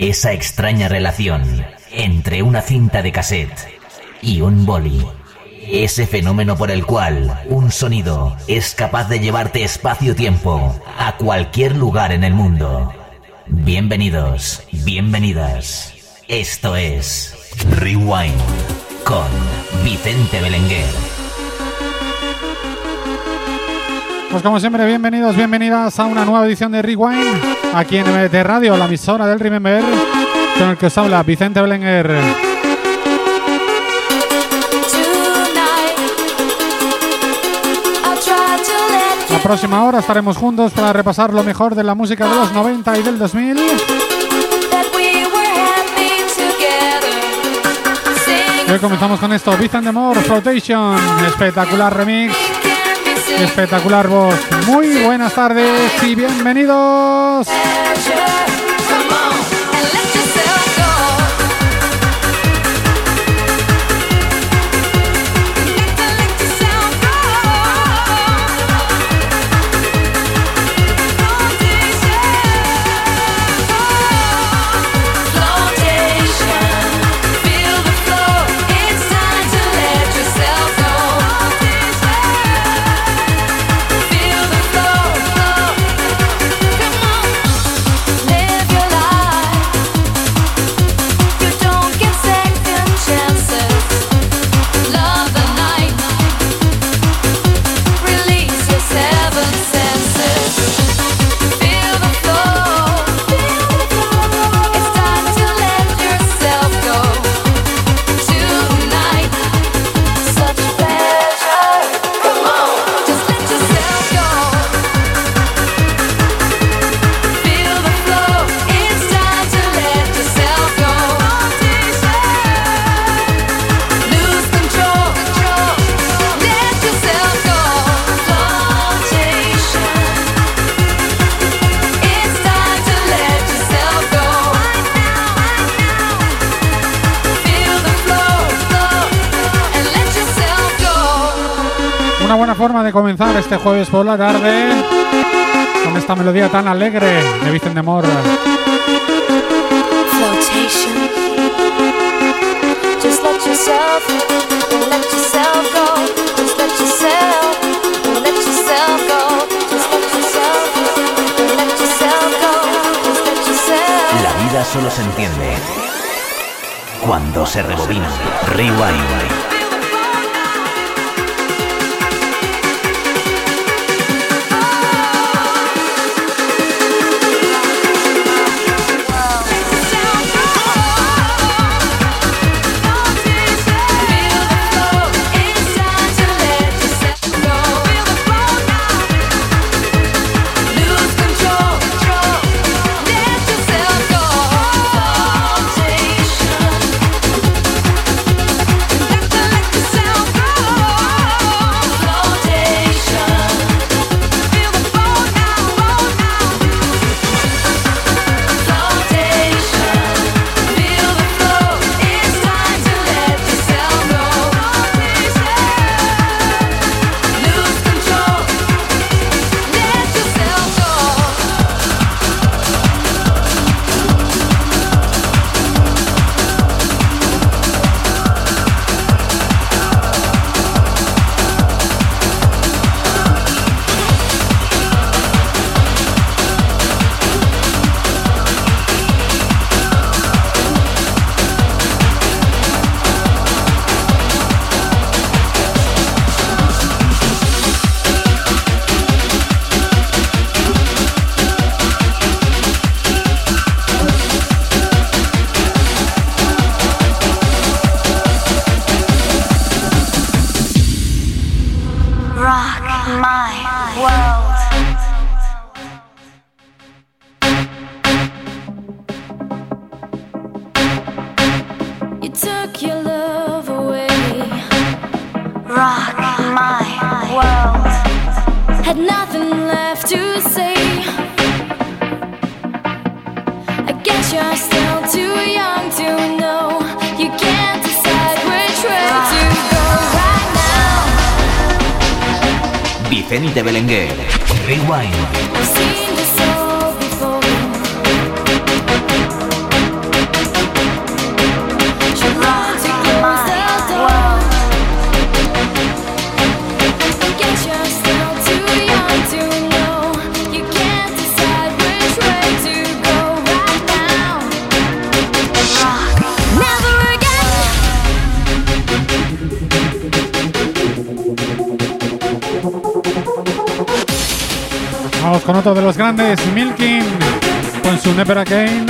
Esa extraña relación entre una cinta de cassette y un boli. Ese fenómeno por el cual un sonido es capaz de llevarte espacio-tiempo a cualquier lugar en el mundo. Bienvenidos, bienvenidas. Esto es Rewind con Vicente Belenguer. Pues como siempre, bienvenidos, bienvenidas a una nueva edición de Rewind, aquí en MDT Radio, la emisora del Remember, con el que os habla Vicente Belenguer. La próxima hora estaremos juntos para repasar lo mejor de la música de los 90 y del 2000. Y hoy comenzamos con esto, Vicente Moore, Flotation, espectacular remix. Espectacular voz. Muy buenas tardes y bienvenidos. Una buena forma de comenzar este jueves por la tarde con esta melodía tan alegre de Vicente let yourself. La vida solo se entiende cuando se rebobina. Rewind. de Belenguer. Rewind. con otro de los grandes, Milkin, con su Never Again.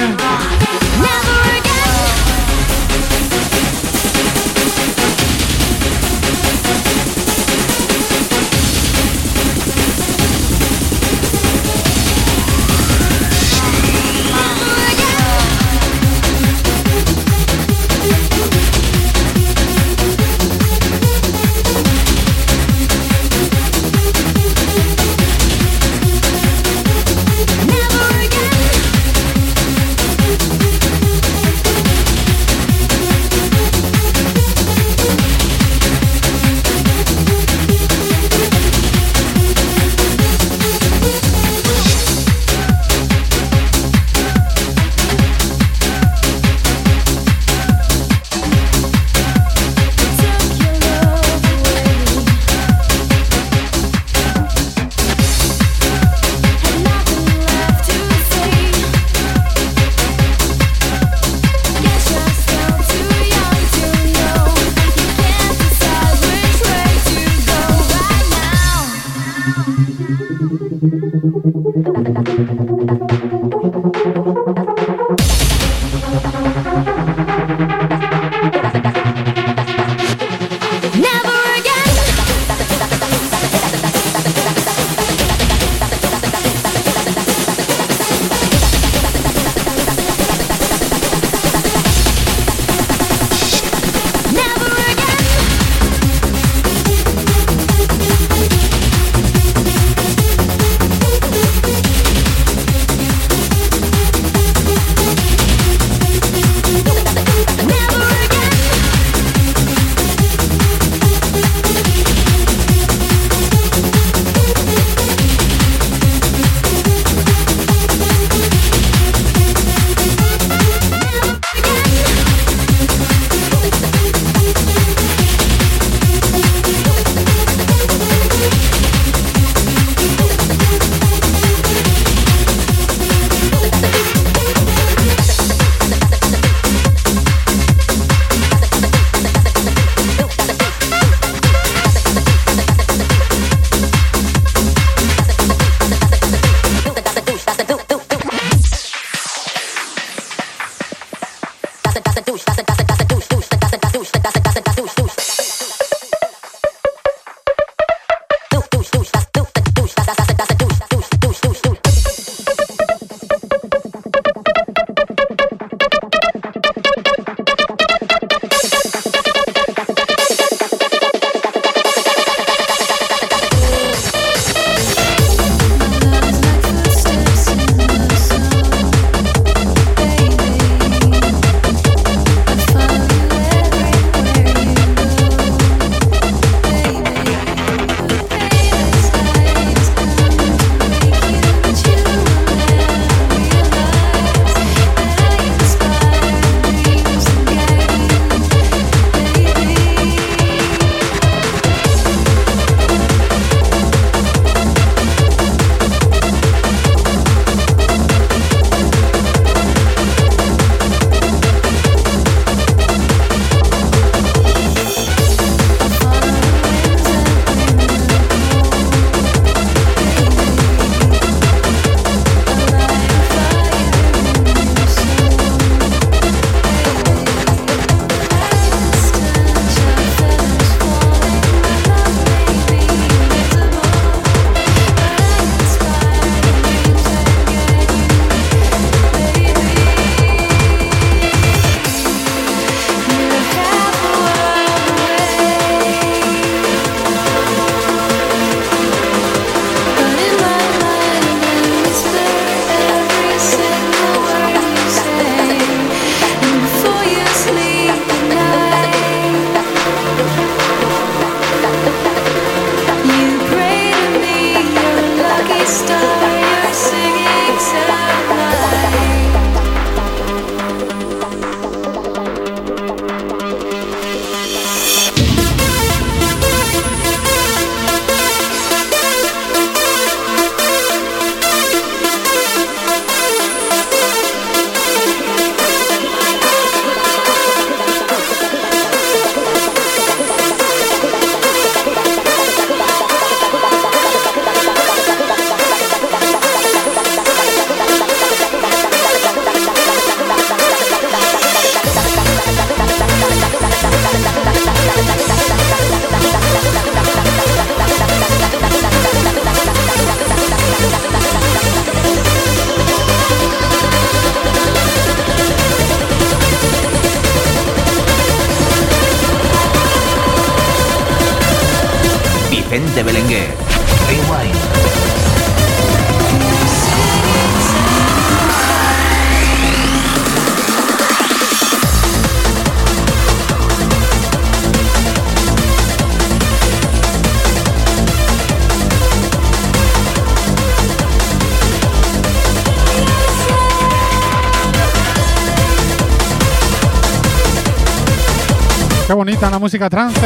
Qué bonita la música trance.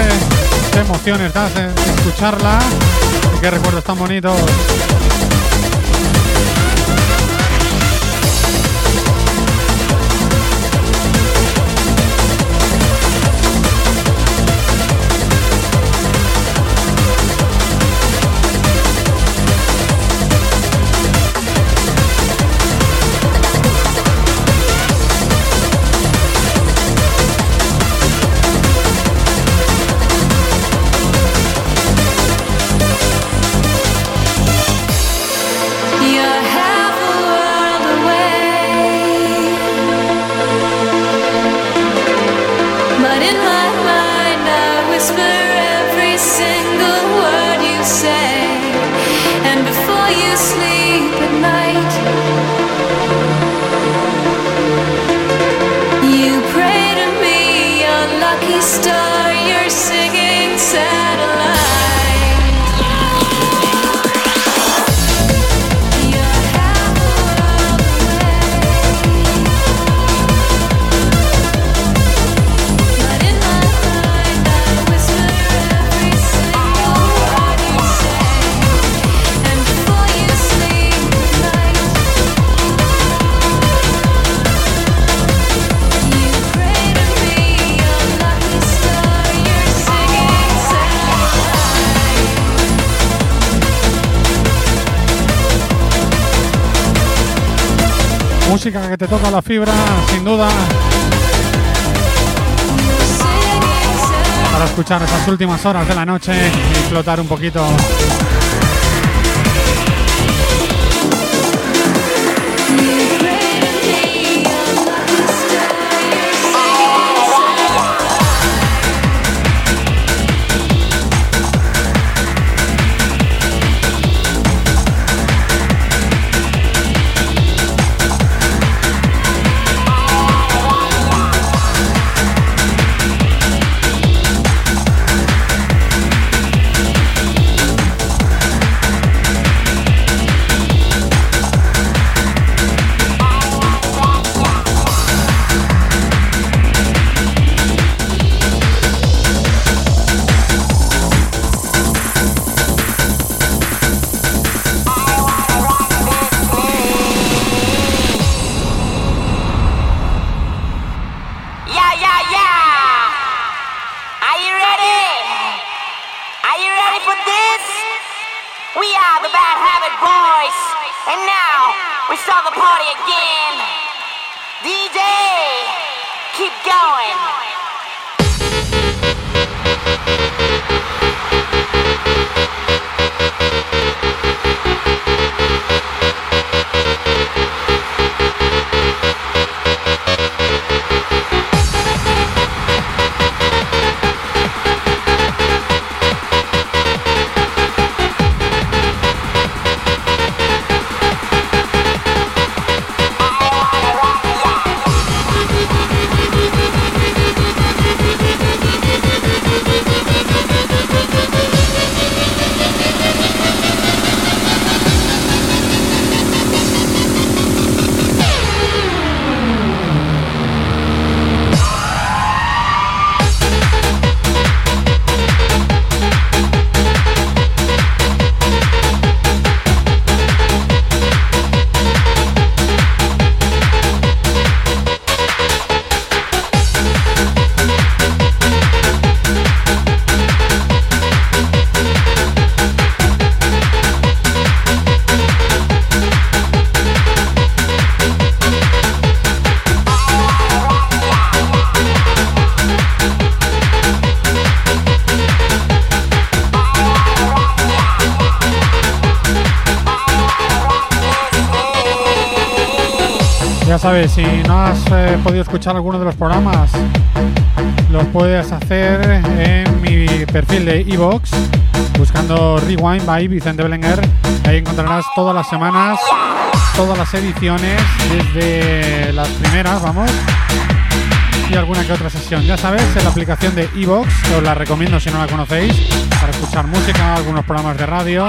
Qué emociones te hacen escucharla. Y qué recuerdos tan bonitos. in my mind, I whisper every single. música que te toca la fibra, sin duda. Para escuchar esas últimas horas de la noche y flotar un poquito. Si no has eh, podido escuchar alguno de los programas, los puedes hacer en mi perfil de iVoox, buscando Rewind by Vicente Belenguer. Ahí encontrarás todas las semanas, todas las ediciones, desde las primeras, vamos, y alguna que otra sesión. Ya sabes, en la aplicación de que os la recomiendo si no la conocéis, para escuchar música, algunos programas de radio.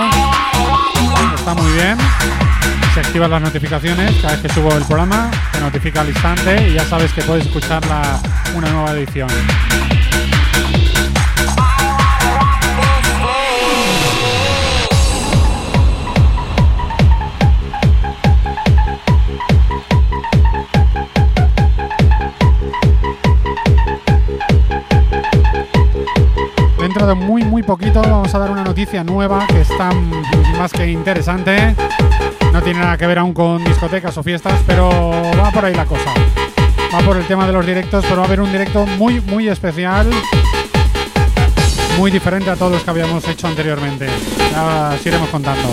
Está muy bien. Se activan las notificaciones cada vez que subo el programa, te notifica al instante y ya sabes que puedes escuchar una nueva edición. Dentro de muy muy poquito vamos a dar una noticia nueva que está más que interesante. No tiene nada que ver aún con discotecas o fiestas, pero va por ahí la cosa. Va por el tema de los directos, pero va a haber un directo muy muy especial. Muy diferente a todos los que habíamos hecho anteriormente. Ya os iremos contando.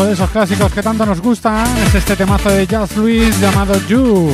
Otro de esos clásicos que tanto nos gustan es este temazo de Jazz Luis llamado You.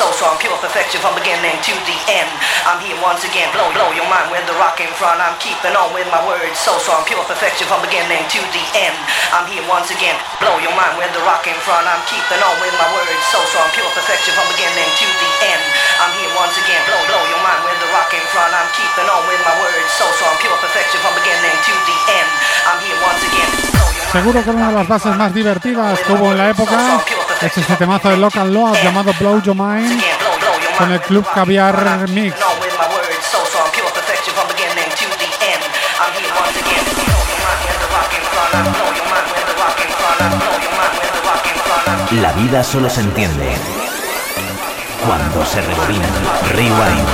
So strong, pure perfection from beginning to the end. I'm here once again, blow, blow your mind with the rock in front. I'm keeping on with my words so strong, pure perfection from beginning to the end. I'm here once again, blow your mind with the rock in front. I'm keeping on with my words so strong, pure perfection from beginning to the end. I'm here once again, blow, blow your mind with the rock in front. I'm keeping on with my words so strong, pure perfection from beginning to the end. I'm here once again, blow your mind. Seguro que una de las bases más divertidas que hubo en la época es este temazo de Local Load llamado Blow Your Mind con el Club Caviar Mix. La vida solo se entiende cuando se rebobina. Rewind.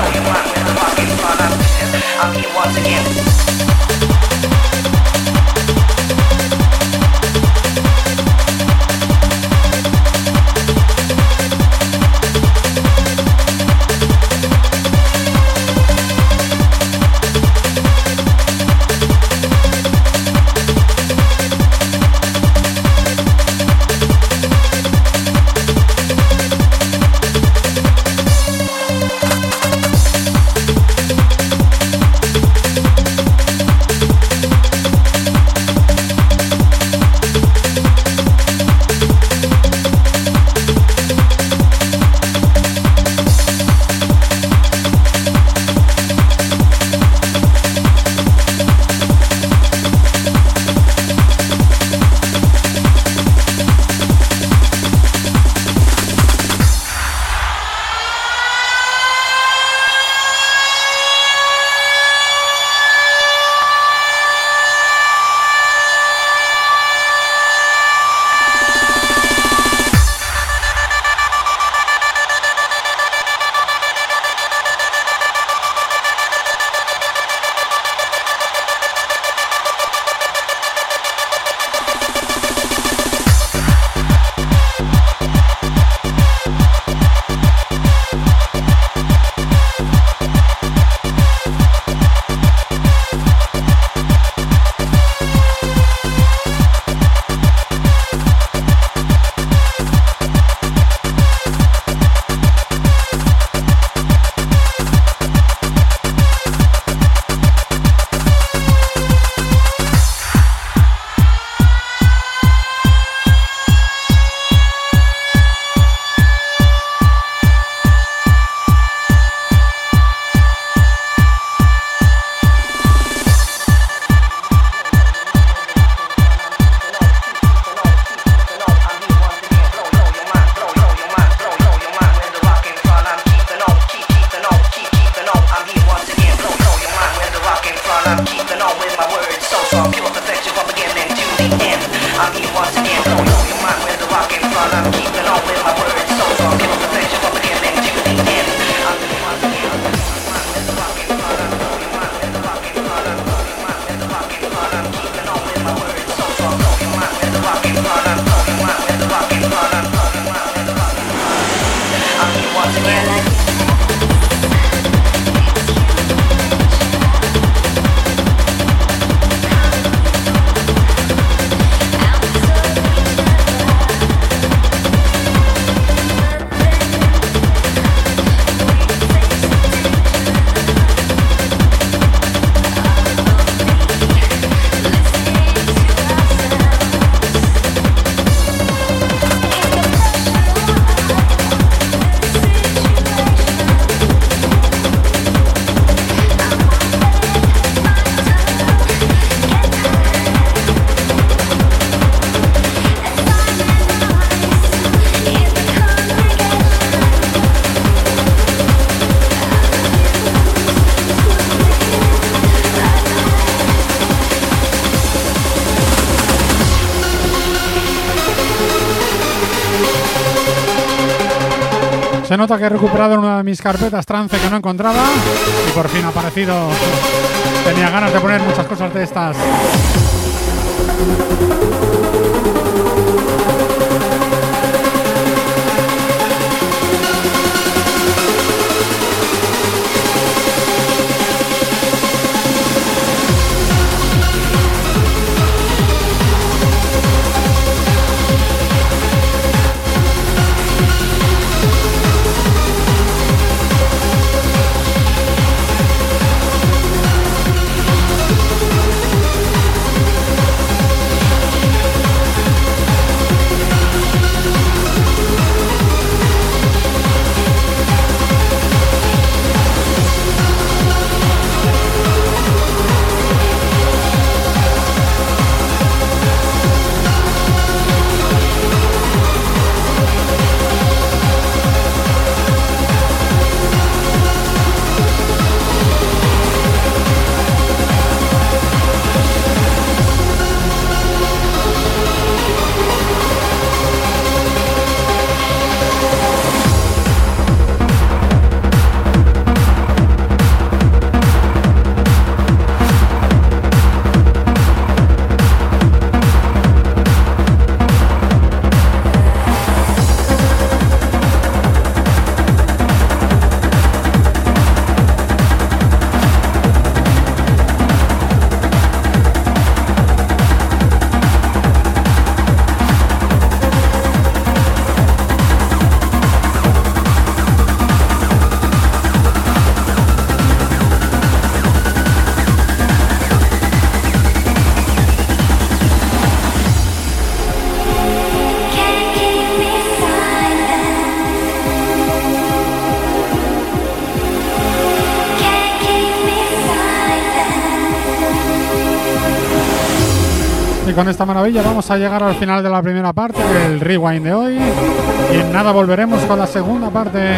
Se nota que he recuperado una de mis carpetas trance que no encontraba y por fin ha aparecido. Tenía ganas de poner muchas cosas de estas. Con esta maravilla vamos a llegar al final de la primera parte del rewind de hoy. Y en nada volveremos con la segunda parte.